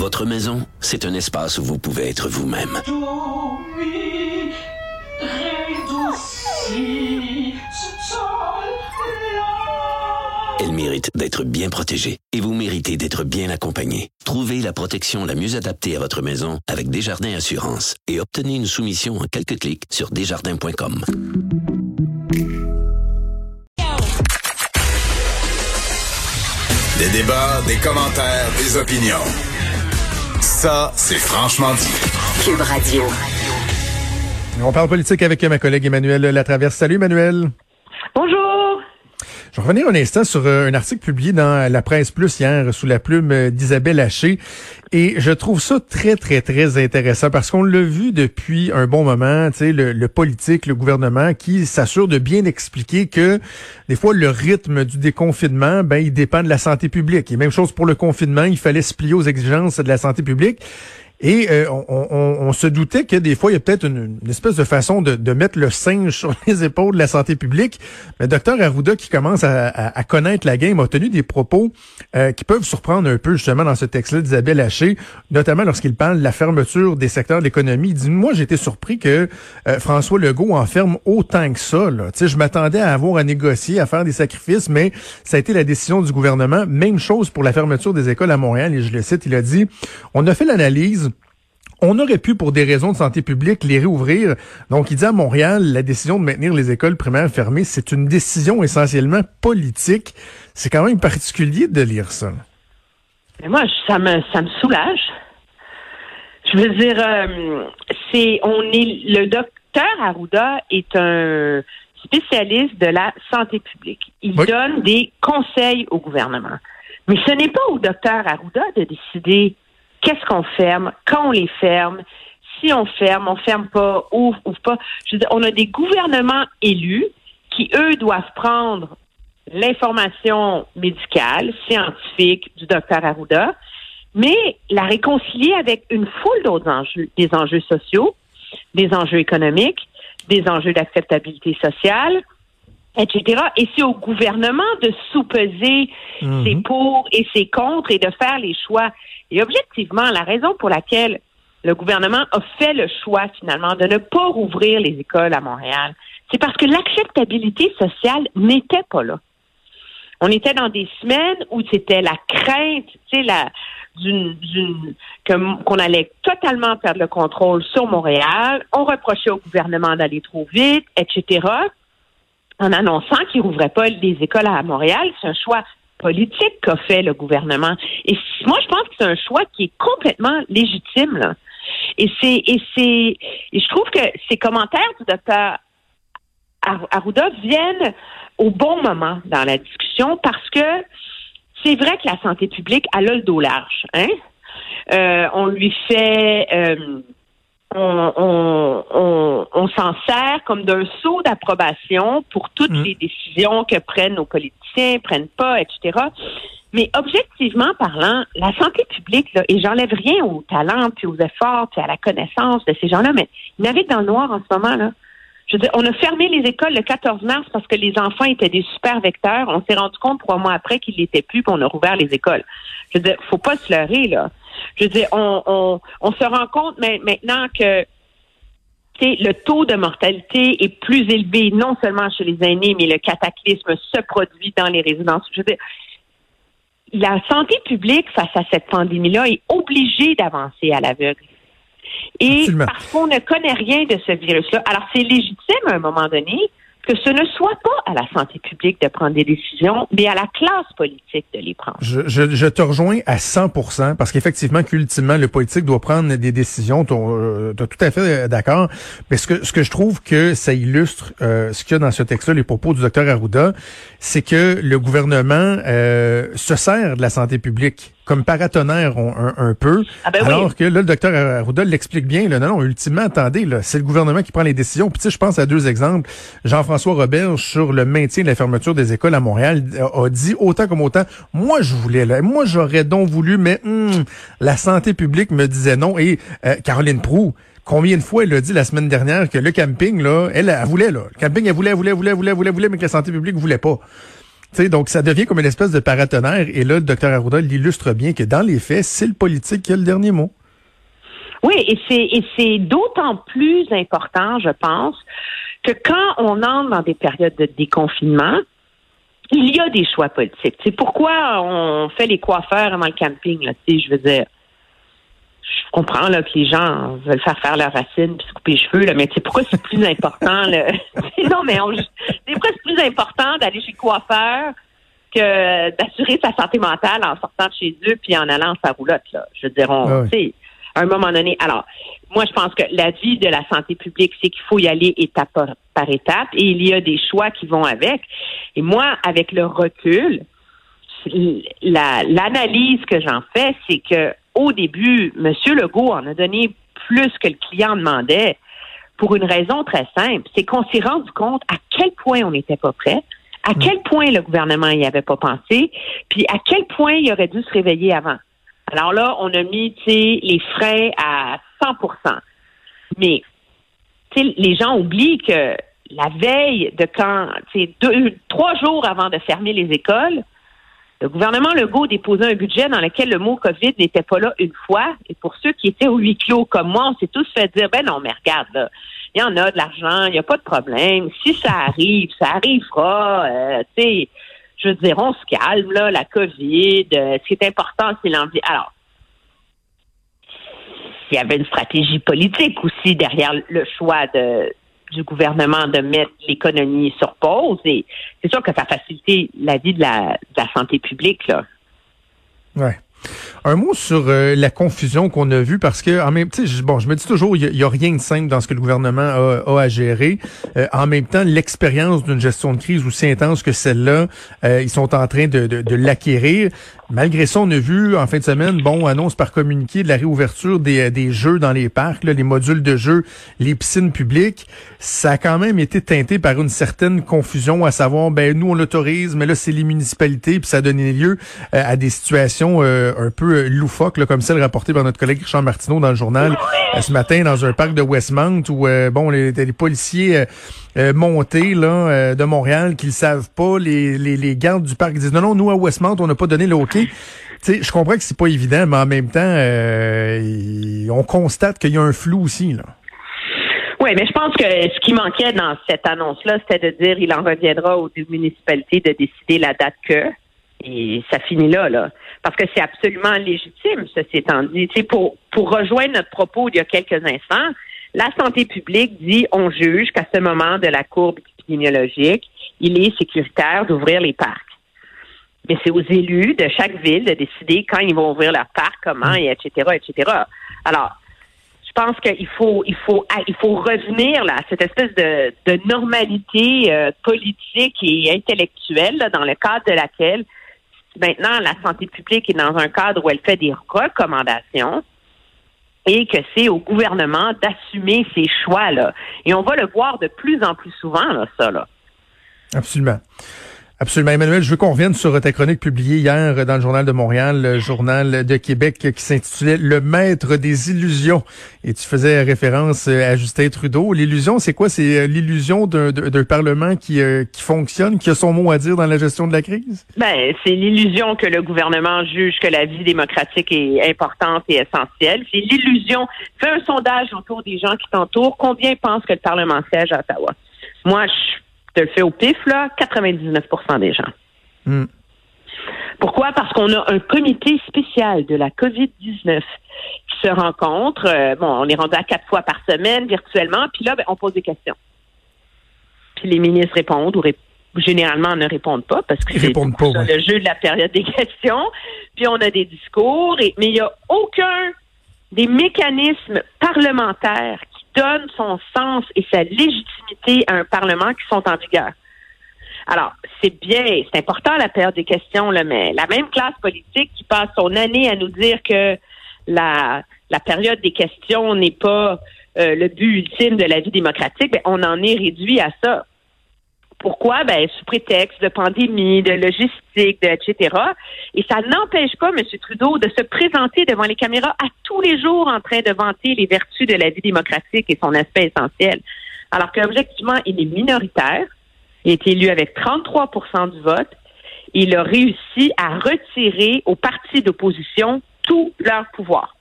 Votre maison, c'est un espace où vous pouvez être vous-même. Elle mérite d'être bien protégée et vous méritez d'être bien accompagnée. Trouvez la protection la mieux adaptée à votre maison avec Desjardins Assurance et obtenez une soumission en quelques clics sur desjardins.com. Des débats, des commentaires, des opinions. Ça, c'est franchement dit. Cube Radio. On parle politique avec ma collègue Emmanuel Latraverse. Salut Emmanuel. Bonjour. Je vais revenir un instant sur euh, un article publié dans la presse plus hier sous la plume euh, d'Isabelle Haché. Et je trouve ça très, très, très intéressant parce qu'on l'a vu depuis un bon moment, tu sais, le, le, politique, le gouvernement qui s'assure de bien expliquer que des fois, le rythme du déconfinement, ben, il dépend de la santé publique. Et même chose pour le confinement, il fallait se plier aux exigences de la santé publique. Et euh, on, on, se doutait que des fois, il y a peut-être une, espèce de façon de, de, mettre le singe sur les épaules de la santé publique. Mais docteur Arruda, qui commence à, à, connaître la game, a tenu des propos euh, qui peuvent surprendre un peu justement dans ce texte-là d'Isabelle Haché, notamment lorsqu'il parle de la fermeture des secteurs de l'économie. Il dit, moi, été surpris que euh, François Legault enferme autant que ça. Là. je m'attendais à avoir à négocier, à faire des sacrifices, mais ça a été la décision du gouvernement. Même chose pour la fermeture des écoles à Montréal. Et je le cite, il a dit, on a fait l'analyse on aurait pu, pour des raisons de santé publique, les réouvrir. Donc, il dit à Montréal, la décision de maintenir les écoles primaires fermées, c'est une décision essentiellement politique. C'est quand même particulier de lire ça. Mais moi, ça me, ça me soulage. Je veux dire, euh, c'est, on est, le docteur Arruda est un spécialiste de la santé publique. Il donne des conseils au gouvernement. Mais ce n'est pas au docteur Arruda de décider qu'est-ce qu'on ferme, quand on les ferme, si on ferme, on ferme pas, ouvre, ouvre pas? Je veux on a des gouvernements élus qui, eux, doivent prendre l'information médicale, scientifique du docteur Arruda, mais la réconcilier avec une foule d'autres enjeux, des enjeux sociaux, des enjeux économiques, des enjeux d'acceptabilité sociale, etc. Et c'est au gouvernement de sous-peser mhm. ses pour et ses contre et de faire les choix. Et objectivement, la raison pour laquelle le gouvernement a fait le choix finalement de ne pas rouvrir les écoles à Montréal, c'est parce que l'acceptabilité sociale n'était pas là. On était dans des semaines où c'était la crainte, tu sais, la d'une, d'une qu'on allait totalement perdre le contrôle sur Montréal. On reprochait au gouvernement d'aller trop vite, etc en annonçant qu'il rouvrait pas les écoles à Montréal. C'est un choix politique qu'a fait le gouvernement. Et moi, je pense que c'est un choix qui est complètement légitime. Là. Et c'est et c'est je trouve que ces commentaires du docteur Arruda viennent au bon moment dans la discussion parce que c'est vrai que la santé publique a le dos large. Hein? Euh, on lui fait euh, on, on, on, s'en sert comme d'un saut d'approbation pour toutes mm. les décisions que prennent nos politiciens, prennent pas, etc. Mais objectivement parlant, la santé publique, là, et j'enlève rien au talent, puis aux efforts, puis à la connaissance de ces gens-là, mais ils naviguent dans le noir en ce moment, là. Je veux dire, on a fermé les écoles le 14 mars parce que les enfants étaient des super vecteurs. On s'est rendu compte trois mois après qu'ils l'étaient plus, puis on a rouvert les écoles. Je veux dire, faut pas se leurrer, là. Je veux dire, on, on, se rend compte maintenant que le taux de mortalité est plus élevé, non seulement chez les aînés, mais le cataclysme se produit dans les résidences. Je veux dire, la santé publique face à cette pandémie-là est obligée d'avancer à l'aveugle. Et parce qu'on ne connaît rien de ce virus-là. Alors, c'est légitime à un moment donné que ce ne soit pas à la santé publique de prendre des décisions, mais à la classe politique de les prendre. Je, je, je te rejoins à 100% parce qu'effectivement, qu'ultimement, le politique doit prendre des décisions. Tu es tout à fait euh, d'accord. Mais ce que, ce que je trouve que ça illustre euh, ce qu'il y a dans ce texte-là, les propos du docteur Arruda, c'est que le gouvernement euh, se sert de la santé publique comme paratonnerre un, un, peu. Ah ben alors que là, le docteur Arruda l'explique bien. Là, non, non, ultimement, attendez, là, c'est le gouvernement qui prend les décisions. Puis tu sais, je pense à deux exemples. Jean-François Roberge, sur le maintien de la fermeture des écoles à Montréal, a, dit autant comme autant, moi je voulais, là, moi j'aurais donc voulu, mais hum, la santé publique me disait non. Et euh, Caroline Proux, Combien de fois elle a dit la semaine dernière que le camping, là, elle, elle, voulait, là. Le camping, elle voulait, elle voulait, elle voulait, elle voulait, elle voulait, mais que la santé publique voulait pas. Sais, donc ça devient comme une espèce de paratonnerre. Et là, le docteur Arruda l'illustre bien que dans les faits, c'est le politique qui a le dernier mot. Oui, et c'est et c'est d'autant plus important, je pense, que quand on entre dans des périodes de déconfinement, il y a des choix politiques. C'est pourquoi on fait les coiffeurs avant le camping, là, je veux dire. Je comprends là, que les gens veulent faire faire leurs racines puis se couper les cheveux, là, mais c'est pourquoi c'est plus important. Là? non, mais c'est presque plus important d'aller chez le coiffeur que d'assurer sa santé mentale en sortant de chez eux puis en allant en sa roulotte. Là. Je veux dire, on, ah à un moment donné. Alors, moi, je pense que la vie de la santé publique, c'est qu'il faut y aller étape par, étape et il y a des choix qui vont avec. Et moi, avec le recul, l'analyse que j'en fais, c'est que au début, M. Legault en a donné plus que le client demandait pour une raison très simple. C'est qu'on s'est rendu compte à quel point on n'était pas prêt, à quel point le gouvernement n'y avait pas pensé, puis à quel point il aurait dû se réveiller avant. Alors là, on a mis les frais à 100% Mais les gens oublient que la veille de quand, deux, trois jours avant de fermer les écoles, le gouvernement Legault déposait un budget dans lequel le mot COVID n'était pas là une fois. Et pour ceux qui étaient au huis clos comme moi, on s'est tous fait dire, ben non, mais regarde, il y en a de l'argent, il n'y a pas de problème. Si ça arrive, ça arrivera. Euh, tu sais, je veux dire, on se calme, là, la COVID. Euh, ce qui est important, c'est l'envie. Alors, il y avait une stratégie politique aussi derrière le choix de, du gouvernement de mettre l'économie sur pause. Et c'est sûr que ça a facilité la vie de la, de la santé publique, là. Un mot sur euh, la confusion qu'on a vue parce que en même temps, bon, je me dis toujours, il y, a rien de simple dans ce que le gouvernement a, à gérer. Euh, en même temps, l'expérience d'une gestion de crise aussi intense que celle-là, euh, ils sont en train de, de, de l'acquérir. Malgré ça, on a vu en fin de semaine, bon, annonce par communiqué de la réouverture des, des jeux dans les parcs, là, les modules de jeux, les piscines publiques. Ça a quand même été teinté par une certaine confusion, à savoir, ben nous on l'autorise, mais là c'est les municipalités, puis ça a donné lieu à des situations un peu loufoques, comme celle rapportée par notre collègue Richard Martineau dans le journal ce matin dans un parc de Westmount où bon les, policiers euh, montés là, de Montréal qu'ils savent pas. Les, les, gardes du parc disent non, non, nous à Westmount, on n'a pas donné le sais, je comprends que c'est pas évident, mais en même temps, euh, on constate qu'il y a un flou aussi. Là. Oui, mais je pense que ce qui manquait dans cette annonce-là, c'était de dire il en reviendra aux municipalités de décider la date que. Et ça finit là, là. Parce que c'est absolument légitime, ceci étant dit. pour, pour rejoindre notre propos il y a quelques instants, la santé publique dit on juge qu'à ce moment de la courbe épidémiologique, il est sécuritaire d'ouvrir les parcs. Mais c'est aux élus de chaque ville de décider quand ils vont ouvrir leur parc, comment, et etc., etc. Alors, je pense qu'il faut, il faut, ah, il faut revenir là, à cette espèce de, de normalité euh, politique et intellectuelle dans le cadre de laquelle maintenant la santé publique est dans un cadre où elle fait des recommandations et que c'est au gouvernement d'assumer ces choix-là. Et on va le voir de plus en plus souvent, là, ça. Là. Absolument. Absolument. Emmanuel, je veux qu'on revienne sur ta chronique publiée hier dans le Journal de Montréal, le Journal de Québec, qui s'intitulait Le maître des illusions. Et tu faisais référence à Justin Trudeau. L'illusion, c'est quoi? C'est euh, l'illusion d'un Parlement qui, euh, qui fonctionne, qui a son mot à dire dans la gestion de la crise? Ben, c'est l'illusion que le gouvernement juge que la vie démocratique est importante et essentielle. C'est l'illusion. Fais un sondage autour des gens qui t'entourent. Combien pensent que le Parlement siège à Ottawa? Moi, je te le fais au pif, là, 99% des gens. Hmm. Pourquoi? Parce qu'on a un comité spécial de la COVID-19 qui se rencontre. Euh, bon, on est rendu à quatre fois par semaine virtuellement, puis là, ben, on pose des questions. Puis les ministres répondent ou généralement ne répondent pas parce que c'est le jeu de la période des questions. Puis on a des discours, et, mais il n'y a aucun des mécanismes parlementaires donne son sens et sa légitimité à un Parlement qui sont en vigueur. Alors, c'est bien, c'est important la période des questions, mais la même classe politique qui passe son année à nous dire que la, la période des questions n'est pas euh, le but ultime de la vie démocratique, ben, on en est réduit à ça. Pourquoi? Ben, sous prétexte de pandémie, de logistique, de, etc. Et ça n'empêche pas M. Trudeau de se présenter devant les caméras à tous les jours en train de vanter les vertus de la vie démocratique et son aspect essentiel. Alors qu'objectivement, il est minoritaire. Il est élu avec 33% du vote. il a réussi à retirer aux partis d'opposition tout leur pouvoir.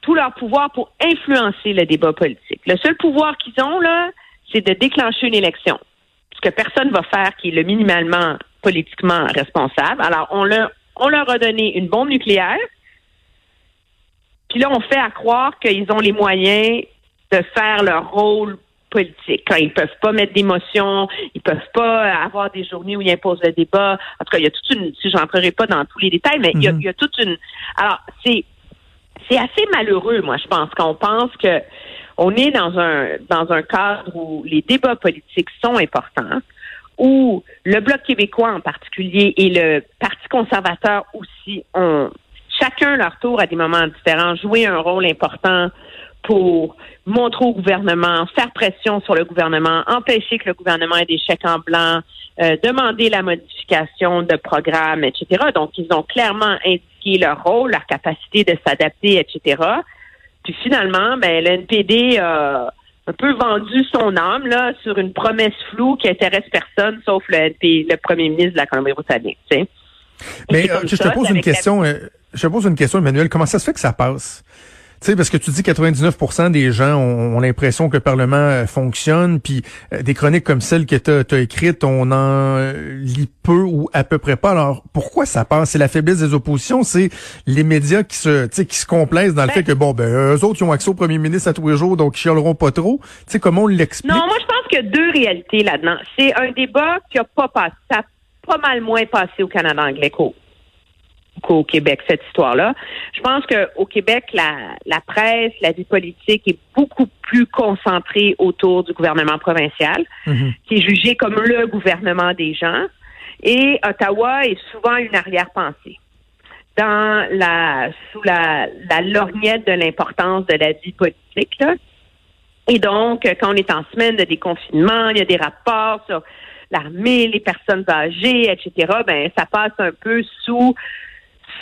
Tout leur pouvoir pour influencer le débat politique. Le seul pouvoir qu'ils ont, là, c'est de déclencher une élection. Ce que personne va faire qui est le minimalement politiquement responsable. Alors, on leur, on leur a donné une bombe nucléaire. Puis là, on fait à croire qu'ils ont les moyens de faire leur rôle politique. Quand ils peuvent pas mettre d'émotion, ils peuvent pas avoir des journées où ils imposent le débat. En tout cas, il y a toute une, si j'entrerai pas dans tous les détails, mais il, y a, mhm. il y a toute une, alors, c'est, c'est assez malheureux, moi, je pense, quand on pense que on est dans un, dans un cadre où les débats politiques sont importants, où le Bloc québécois en particulier et le Parti conservateur aussi ont chacun leur tour à des moments différents joué un rôle important pour montrer au gouvernement, faire pression sur le gouvernement, empêcher que le gouvernement ait des chèques en blanc, euh, demander la modification de programmes, etc. Donc, ils ont clairement indiqué leur rôle, leur capacité de s'adapter, etc. Puis finalement, ben, le NPD a un peu vendu son âme là sur une promesse floue qui intéresse personne sauf le, NPD, le premier ministre de la Colombie-Britannique. Mais euh, je te pose une question. Euh, je te pose une question, Emmanuel. Comment ça se fait que ça passe? Tu sais, parce que tu dis 99% des gens ont, l'impression que le Parlement euh, fonctionne, puis euh, des chroniques comme celle que tu as, écrite, on en lit peu ou à peu près pas. Alors, pourquoi ça passe? C'est la faiblesse des oppositions, c'est les médias qui se qui se complaisent dans le ben fait que, bon, ben, eux autres, ils ont accès au premier ministre à tous les jours, donc ils chialeront pas trop. Tu sais, comment on l'explique? Non, moi, je pense qu'il y a deux réalités là-dedans. C'est un débat qui a pas passé, ça a pas mal moins passé au Canada anglais qu'au qu'au Québec, cette histoire-là. Je pense qu'au Québec, la, la presse, la vie politique est beaucoup plus concentrée autour du gouvernement provincial, mhm. qui est jugé comme le gouvernement des gens. Et Ottawa est souvent une arrière-pensée dans la sous la, la lorgnette de l'importance de la vie politique. Là. Et donc, quand on est en semaine de déconfinement, il y a des rapports sur l'armée, les personnes âgées, etc. Ben, ça passe un peu sous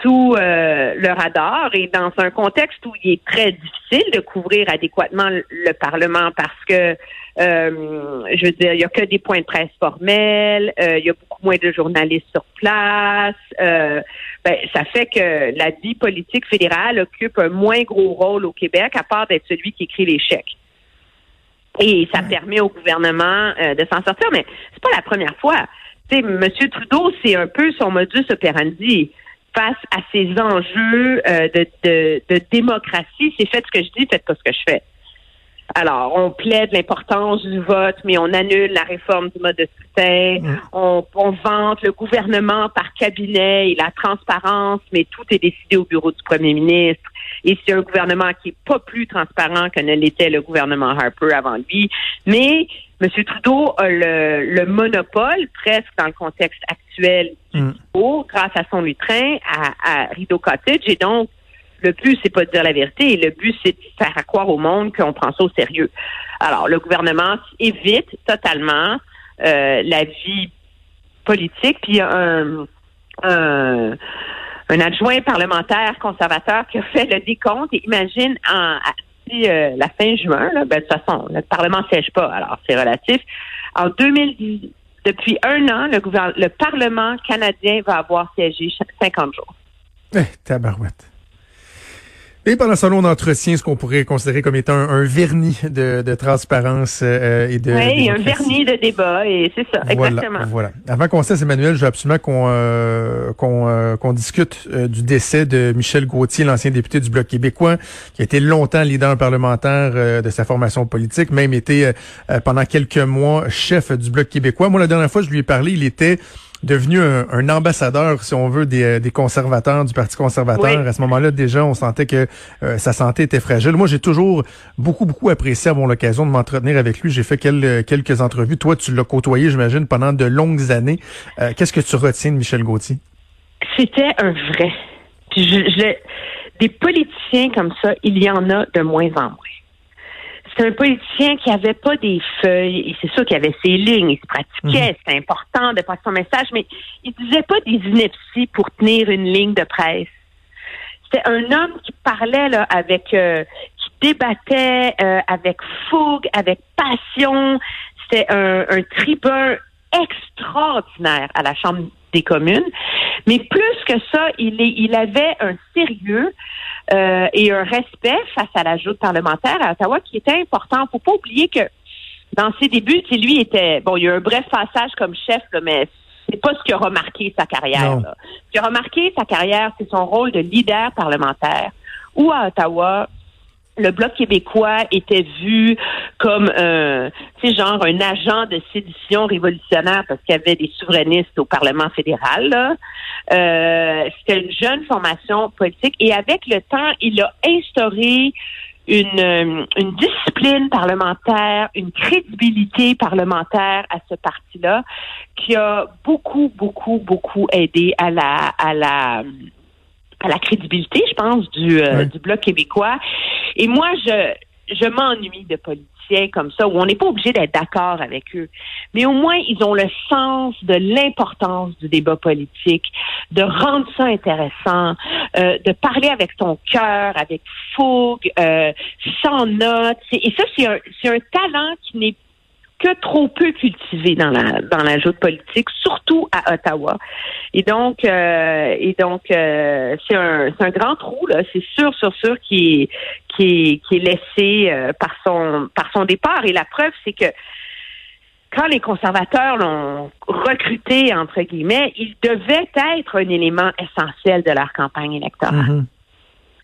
sous euh, le radar et dans un contexte où il est très difficile de couvrir adéquatement le, Parlement parce que euh, je veux dire, il y a que des points de presse formels, euh, il y a beaucoup moins de journalistes sur place. Ben, ça fait que la vie politique fédérale occupe un moins gros rôle au Québec, à part d'être celui qui écrit les chèques. Et ça permet au gouvernement de s'en sortir, mais c'est pas la première fois. Tu sais, M. Trudeau, c'est un peu son modus operandi face à ces enjeux euh, de, de, de, démocratie, c'est faites ce que je dis, faites pas ce que je fais. Alors, on plaide l'importance du vote, mais on annule la réforme du mode de scrutin. Mm. On, on, vante le gouvernement par cabinet et la transparence, mais tout est décidé au bureau du premier ministre. Et c'est un gouvernement qui est pas plus transparent que ne l'était le gouvernement Harper avant lui. Mais M. Trudeau a le, monopole, presque dans le contexte actuel du mm. grâce à son lutrin à, à Rideau Cottage. Et donc, le but, c'est pas de dire la vérité. Le but, c'est de faire croire au monde qu'on prend ça au sérieux. Alors, le gouvernement évite totalement euh, la vie politique. Puis, il y a un, un, adjoint parlementaire conservateur qui a fait le décompte. Et imagine, en, euh, la fin juin, ben, de toute façon, le Parlement ne siège pas, alors c'est relatif. En 2010, depuis un an, le, le Parlement canadien va avoir siégé 50 jours. Eh, tabarouette. Et pendant ce long d'entretien, ce qu'on pourrait considérer comme étant un, vernis de, de transparence euh, et de. Oui, un vernis de débat, et c'est ça, exactement. Voilà. Avant qu'on cesse, Emmanuel, je veux absolument qu'on euh, qu'on euh, qu'on discute du décès de Michel Gauthier, l'ancien député du Bloc québécois, qui a été longtemps leader parlementaire de sa formation politique, même été pendant quelques mois chef du Bloc québécois. Moi, la dernière fois, je lui ai parlé, il était devenu un, ambassadeur, si on veut, des, euh, des conservateurs, du Parti conservateur. À ce moment-là, déjà, on sentait que euh, sa santé était fragile. Moi, j'ai toujours beaucoup, beaucoup apprécié avoir l'occasion de m'entretenir avec lui. J'ai fait quelques, quelques entrevues. Toi, tu l'as côtoyé, j'imagine, pendant de longues années. Euh, qu'est-ce que tu retiens de Michel Gauthier? C'était un vrai. Puis je, des politiciens comme ça, il y en a de moins en moins c'est un politicien qui avait pas des feuilles. Et c'est sûr qu'il avait ses lignes, il se pratiquait, mhm. c'était important de passer son message, mais il disait pas des inepties pour tenir une ligne de presse. C'était un homme qui parlait là avec, euh, qui débattait euh, avec fougue, avec passion. C'était un, un tribun extraordinaire à la Chambre des communes. Mais plus que ça, il, est, il avait un sérieux euh, et un respect face à la joute parlementaire à Ottawa qui était important. Faut pas oublier que dans ses débuts, lui était bon, il y a eu un bref passage comme chef, là, mais c'est pas ce qui a remarqué sa carrière. Là. Ce qui a remarqué sa carrière, c'est son rôle de leader parlementaire. Où à Ottawa, le Bloc québécois était vu comme un, tu genre un agent de sédition révolutionnaire parce qu'il y avait des souverainistes au Parlement fédéral. Euh, C'était une jeune formation politique et avec le temps, il a instauré une, une discipline parlementaire, une crédibilité parlementaire à ce parti-là qui a beaucoup, beaucoup, beaucoup aidé à la, à la, à la crédibilité, je pense, du, euh, du Bloc québécois. Et moi, je, je m'ennuie de politiciens comme ça, où on n'est pas obligé d'être d'accord avec eux. Mais au moins, ils ont le sens de l'importance du débat politique, de rendre ça intéressant, euh, de parler avec ton cœur, avec fougue, euh, sans notes. Et ça, c'est un, c'est un talent qui n'est que trop peu cultivé dans la dans la joute politique, surtout à Ottawa. Et donc euh, et donc euh, c'est un c'est un grand trou là, c'est sûr sûr sûr qui qui est qui est laissé euh, par son par son départ et la preuve c'est que quand les conservateurs l'ont recruté entre guillemets, il devait être un élément essentiel de leur campagne électorale.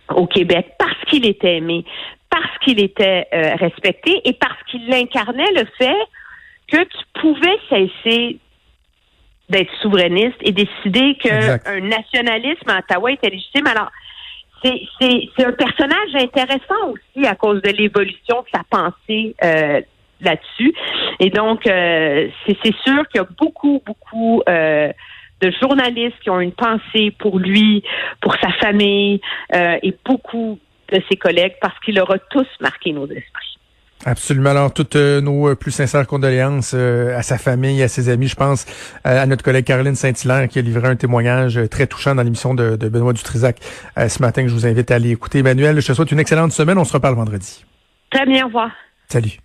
Mm-hmm. Au Québec, parce qu'il était aimé, parce qu'il était euh, respecté et parce qu'il incarnait le fait que tu pouvais cesser d'être souverainiste et décider qu'un nationalisme à Ottawa était légitime. Alors, c'est un personnage intéressant aussi à cause de l'évolution de sa pensée euh, là-dessus. Et donc, euh, c'est sûr qu'il y a beaucoup, beaucoup de journalistes qui ont une pensée pour lui, pour sa famille, et beaucoup de ses collègues parce qu'il aura tous marqué nos esprits. Absolument. Alors, toutes euh, nos euh, plus sincères condoléances euh, à sa famille, à ses amis. Je pense à notre collègue Caroline Saint-Hilaire qui a livré un témoignage très touchant dans l'émission de, de, Benoît Dutrisac ce matin que je vous invite à aller écouter. Emmanuel, je te souhaite une excellente semaine. On se reparle vendredi. Très bien. Au revoir. Salut.